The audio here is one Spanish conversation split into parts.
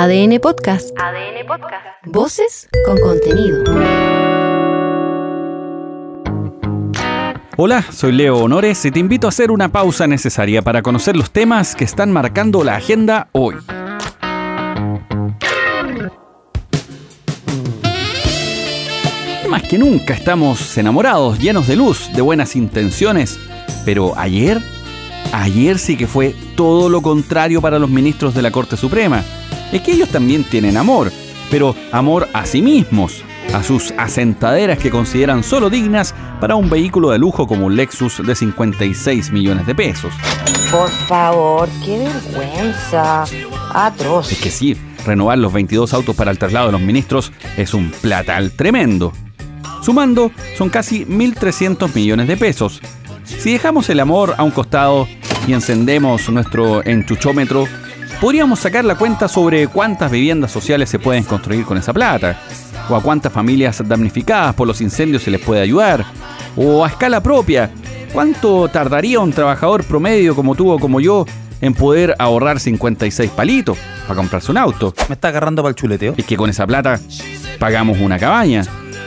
ADN Podcast. ADN Podcast. Voces con contenido. Hola, soy Leo Honores y te invito a hacer una pausa necesaria para conocer los temas que están marcando la agenda hoy. Más que nunca estamos enamorados, llenos de luz, de buenas intenciones, pero ayer, ayer sí que fue todo lo contrario para los ministros de la Corte Suprema. Es que ellos también tienen amor, pero amor a sí mismos, a sus asentaderas que consideran solo dignas para un vehículo de lujo como un Lexus de 56 millones de pesos. Por favor, qué vergüenza. Atroz. Es que sí, renovar los 22 autos para el traslado de los ministros es un platal tremendo. Sumando, son casi 1.300 millones de pesos. Si dejamos el amor a un costado y encendemos nuestro enchuchómetro, podríamos sacar la cuenta sobre cuántas viviendas sociales se pueden construir con esa plata, o a cuántas familias damnificadas por los incendios se les puede ayudar, o a escala propia, cuánto tardaría un trabajador promedio como tú o como yo en poder ahorrar 56 palitos para comprarse un auto. Me está agarrando para el chuleteo. Es que con esa plata pagamos una cabaña,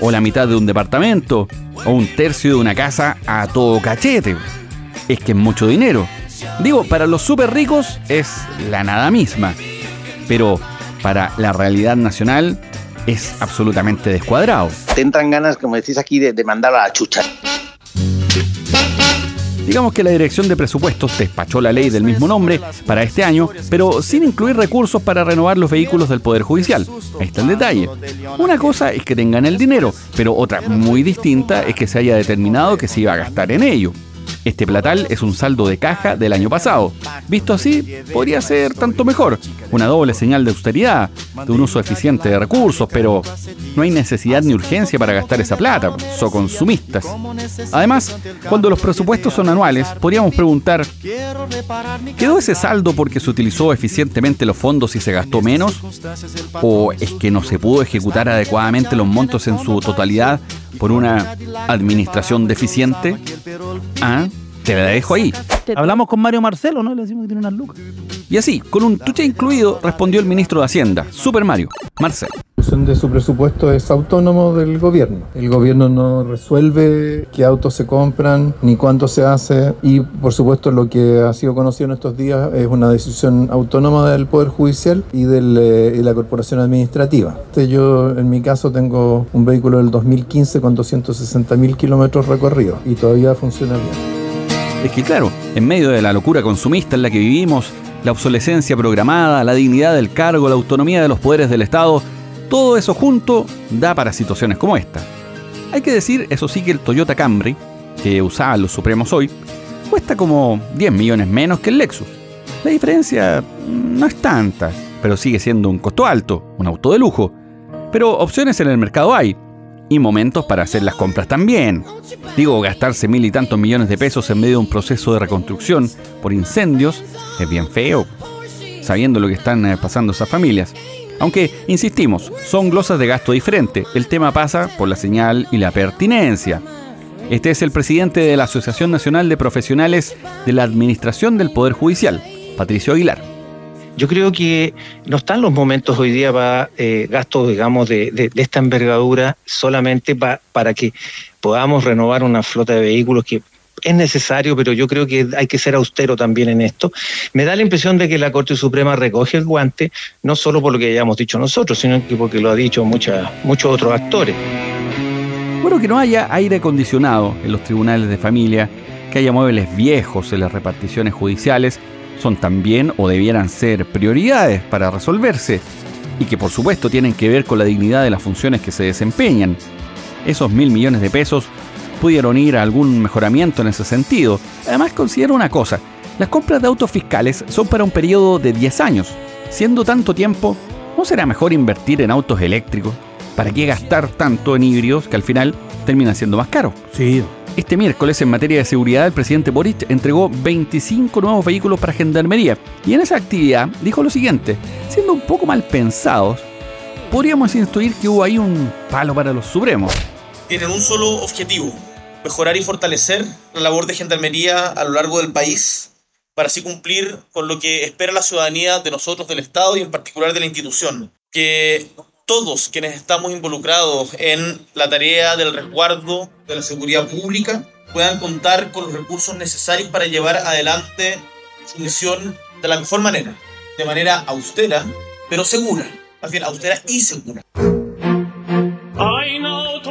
o la mitad de un departamento, o un tercio de una casa a todo cachete. Es que es mucho dinero. Digo, para los súper ricos es la nada misma, pero para la realidad nacional es absolutamente descuadrado. Te entran ganas, como decís aquí, de, de mandar a la chucha. Digamos que la Dirección de Presupuestos despachó la ley del mismo nombre para este año, pero sin incluir recursos para renovar los vehículos del Poder Judicial. Ahí está el detalle. Una cosa es que tengan el dinero, pero otra muy distinta es que se haya determinado que se iba a gastar en ello. Este platal es un saldo de caja del año pasado. Visto así, podría ser tanto mejor. Una doble señal de austeridad, de un uso eficiente de recursos, pero no hay necesidad ni urgencia para gastar esa plata, so consumistas. Además, cuando los presupuestos son anuales, podríamos preguntar, ¿quedó ese saldo porque se utilizó eficientemente los fondos y se gastó menos? ¿O es que no se pudo ejecutar adecuadamente los montos en su totalidad por una administración deficiente? Ah, te la dejo ahí. Hablamos con Mario Marcelo, ¿no? Le decimos que tiene unas lucas. Y así, con un tuche incluido, respondió el ministro de Hacienda, Super Mario, Marcelo. De su presupuesto es autónomo del gobierno. El gobierno no resuelve qué autos se compran ni cuánto se hace y por supuesto lo que ha sido conocido en estos días es una decisión autónoma del Poder Judicial y, del, eh, de la Corporación Administrativa. Este, Yo en mi caso tengo un vehículo del 2015 con 260 mil kilómetros recorridos y todavía funciona bien. Es que claro, en medio de la locura consumista en la que vivimos, la obsolescencia programada, la dignidad del cargo, la autonomía de los poderes del Estado, todo eso junto da para situaciones como esta. Hay que decir, eso sí, que el Toyota Camry, que usaban los Supremos hoy, cuesta como 10 millones menos que el Lexus. La diferencia no es tanta, pero sigue siendo un costo alto, un auto de lujo. Pero opciones en el mercado hay, y momentos para hacer las compras también. Digo, gastarse mil y tantos millones de pesos en medio de un proceso de reconstrucción por incendios es bien feo, sabiendo lo que están eh, pasando esas familias. Aunque, insistimos, son glosas de gasto diferente. El tema pasa por la señal y la pertinencia. Este es el presidente de la Asociación Nacional de Profesionales de la Administración del Poder Judicial, Patricio Aguilar. Yo creo que no están los momentos hoy día para eh, gastos, digamos, de, de, esta envergadura solamente pa, para que podamos renovar una flota de vehículos que es necesario, pero yo creo que hay que ser austero también en esto. Me da la impresión de que la Corte Suprema recoge el guante, no solo por lo que hayamos dicho nosotros, sino que porque lo ha dicho muchos otros actores. Bueno, que no haya aire acondicionado en los tribunales de familia, que haya muebles viejos en las reparticiones judiciales, son también o debieran ser prioridades para resolverse y que por supuesto tienen que ver con la dignidad de las funciones que se desempeñan. Esos mil millones de pesos pudieron ir a algún mejoramiento en ese sentido. Además considero una cosa, las compras de autos fiscales son para un periodo de 10 años. Siendo tanto tiempo, ¿no será mejor invertir en autos eléctricos? ¿Para qué gastar tanto en híbridos que al final terminan siendo más caros? Sí. Este miércoles, en materia de seguridad, el presidente Boric entregó 25 nuevos vehículos para Gendarmería. Y en esa actividad dijo lo siguiente, siendo un poco mal pensados, podríamos intuir que hubo ahí un palo para los Supremos. Tienen un solo objetivo, mejorar y fortalecer la labor de Gendarmería a lo largo del país para así cumplir con lo que espera la ciudadanía de nosotros, del Estado y en particular de la institución. Que todos quienes estamos involucrados en la tarea del resguardo de la seguridad pública puedan contar con los recursos necesarios para llevar adelante su misión de la mejor manera, de manera austera, pero segura, más bien austera y segura.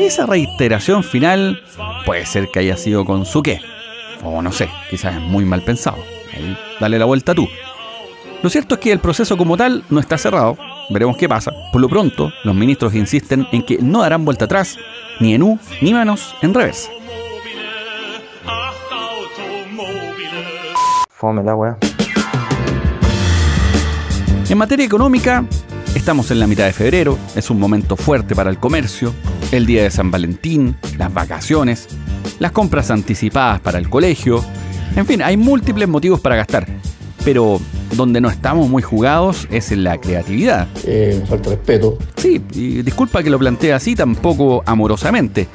Esa reiteración final puede ser que haya sido con su qué, o no sé, quizás es muy mal pensado. Ahí, dale la vuelta tú. Lo cierto es que el proceso como tal no está cerrado, veremos qué pasa. Por lo pronto, los ministros insisten en que no darán vuelta atrás, ni en U, ni menos en reversa. Fome la weá. En materia económica, estamos en la mitad de febrero, es un momento fuerte para el comercio, el día de San Valentín, las vacaciones, las compras anticipadas para el colegio, en fin, hay múltiples motivos para gastar, pero donde no estamos muy jugados es en la creatividad. Eh, falta respeto. Sí, y disculpa que lo plantee así tampoco amorosamente.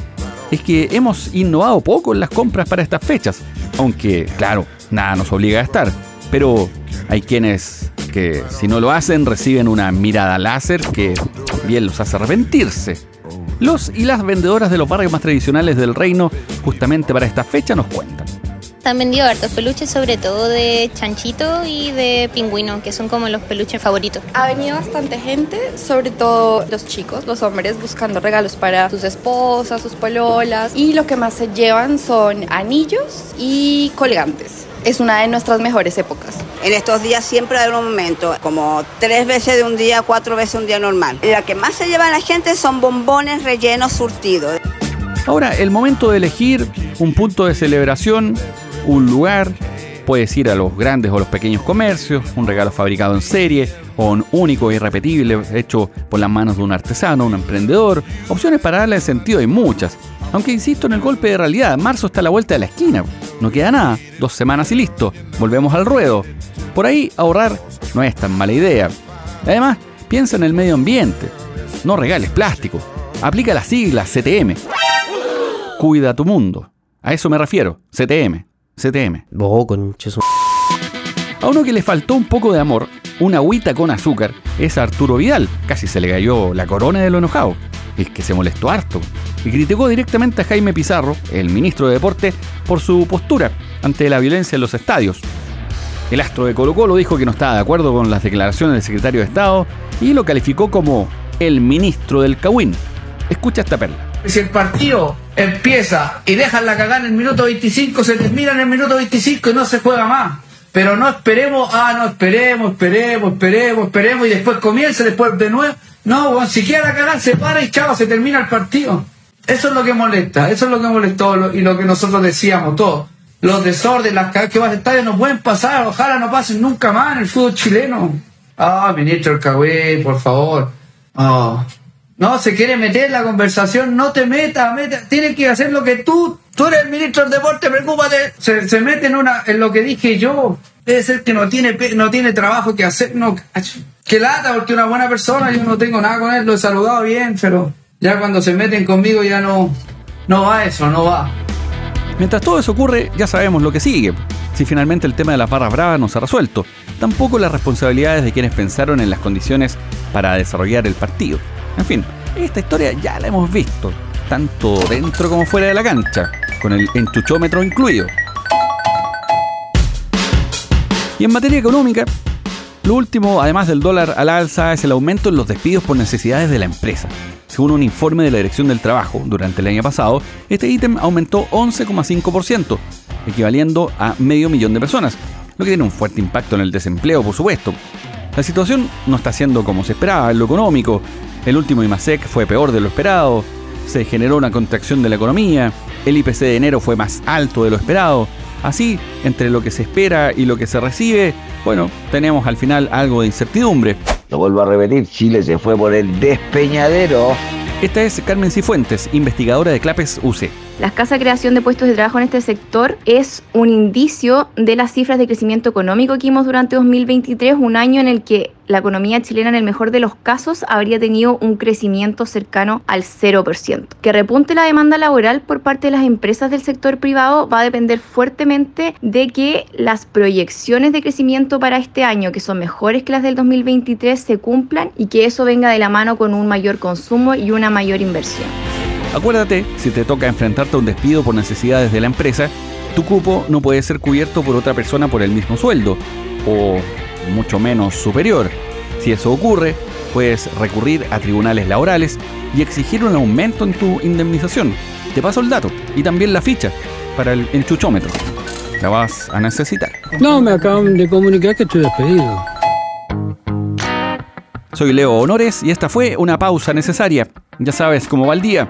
Es que hemos innovado poco en las compras para estas fechas, aunque, claro, nada nos obliga a estar. Pero hay quienes que si no lo hacen reciben una mirada láser que bien los hace arrepentirse. Los y las vendedoras de los barrios más tradicionales del reino, justamente para esta fecha, nos cuentan. Han vendido hartos peluches, sobre todo de chanchito y de pingüino, que son como los peluches favoritos. Ha venido bastante gente, sobre todo los chicos, los hombres, buscando regalos para sus esposas, sus pololas. Y lo que más se llevan son anillos y colgantes. Es una de nuestras mejores épocas. En estos días siempre hay un momento, como tres veces de un día, cuatro veces un día normal. La que más se lleva la gente son bombones rellenos surtidos. Ahora, el momento de elegir un punto de celebración, un lugar, puedes ir a los grandes o los pequeños comercios, un regalo fabricado en serie o un único e irrepetible hecho por las manos de un artesano, un emprendedor. Opciones para darle sentido hay muchas. Aunque insisto en el golpe de realidad, marzo está a la vuelta de la esquina. No queda nada, dos semanas y listo. Volvemos al ruedo. Por ahí ahorrar no es tan mala idea. Además, piensa en el medio ambiente. No regales plástico. Aplica las siglas CTM. Cuida tu mundo. A eso me refiero. CTM. CTM. A uno que le faltó un poco de amor, una agüita con azúcar, es Arturo Vidal. Casi se le cayó la corona de lo enojado. Es que se molestó harto. Y criticó directamente a Jaime Pizarro, el ministro de Deporte, por su postura ante la violencia en los estadios. El astro de Colo Colo dijo que no estaba de acuerdo con las declaraciones del secretario de Estado y lo calificó como el ministro del Cahuín. Escucha esta perla. Si el partido empieza y dejan la cagada en el minuto 25, se termina en el minuto 25 y no se juega más. Pero no esperemos, ah, no esperemos, esperemos, esperemos, esperemos y después comienza, después de nuevo. No, bueno, si la cagada se para y chavo, se termina el partido. Eso es lo que molesta, eso es lo que molestó y lo que nosotros decíamos todos. Los desórdenes, las cagadas que van al estadio no pueden pasar, ojalá no pasen nunca más en el fútbol chileno. Ah, ministro del Cagüey, por favor. Ah. No, se quiere meter en la conversación, no te metas, meta, tienes que hacer lo que tú, tú eres el ministro del deporte, preocúpate. Se, se mete en una, en lo que dije yo. Debe ser que no tiene, no tiene trabajo que hacer, no, que lata, porque una buena persona, yo no tengo nada con él, lo he saludado bien, pero ya cuando se meten conmigo ya no, no va eso, no va. Mientras todo eso ocurre, ya sabemos lo que sigue. Si finalmente el tema de las barras bravas no se ha resuelto, tampoco las responsabilidades de quienes pensaron en las condiciones para desarrollar el partido. En fin, esta historia ya la hemos visto, tanto dentro como fuera de la cancha, con el enchuchómetro incluido. Y en materia económica, lo último, además del dólar al alza, es el aumento en los despidos por necesidades de la empresa. Según un informe de la Dirección del Trabajo, durante el año pasado, este ítem aumentó 11,5%, equivaliendo a medio millón de personas, lo que tiene un fuerte impacto en el desempleo, por supuesto. La situación no está siendo como se esperaba en lo económico. El último IMASEC fue peor de lo esperado, se generó una contracción de la economía, el IPC de enero fue más alto de lo esperado. Así, entre lo que se espera y lo que se recibe, bueno, tenemos al final algo de incertidumbre. Lo vuelvo a repetir, Chile se fue por el despeñadero. Esta es Carmen Cifuentes, investigadora de Clapes UC. La escasa creación de puestos de trabajo en este sector es un indicio de las cifras de crecimiento económico que vimos durante 2023, un año en el que la economía chilena en el mejor de los casos habría tenido un crecimiento cercano al 0%. Que repunte la demanda laboral por parte de las empresas del sector privado va a depender fuertemente de que las proyecciones de crecimiento para este año, que son mejores que las del 2023, se cumplan y que eso venga de la mano con un mayor consumo y una mayor inversión. Acuérdate, si te toca enfrentarte a un despido por necesidades de la empresa, tu cupo no puede ser cubierto por otra persona por el mismo sueldo, o mucho menos superior. Si eso ocurre, puedes recurrir a tribunales laborales y exigir un aumento en tu indemnización. Te paso el dato y también la ficha para el enchuchómetro. La vas a necesitar. No, me acaban de comunicar que estoy despedido. Soy Leo Honores y esta fue una pausa necesaria. Ya sabes cómo va el día.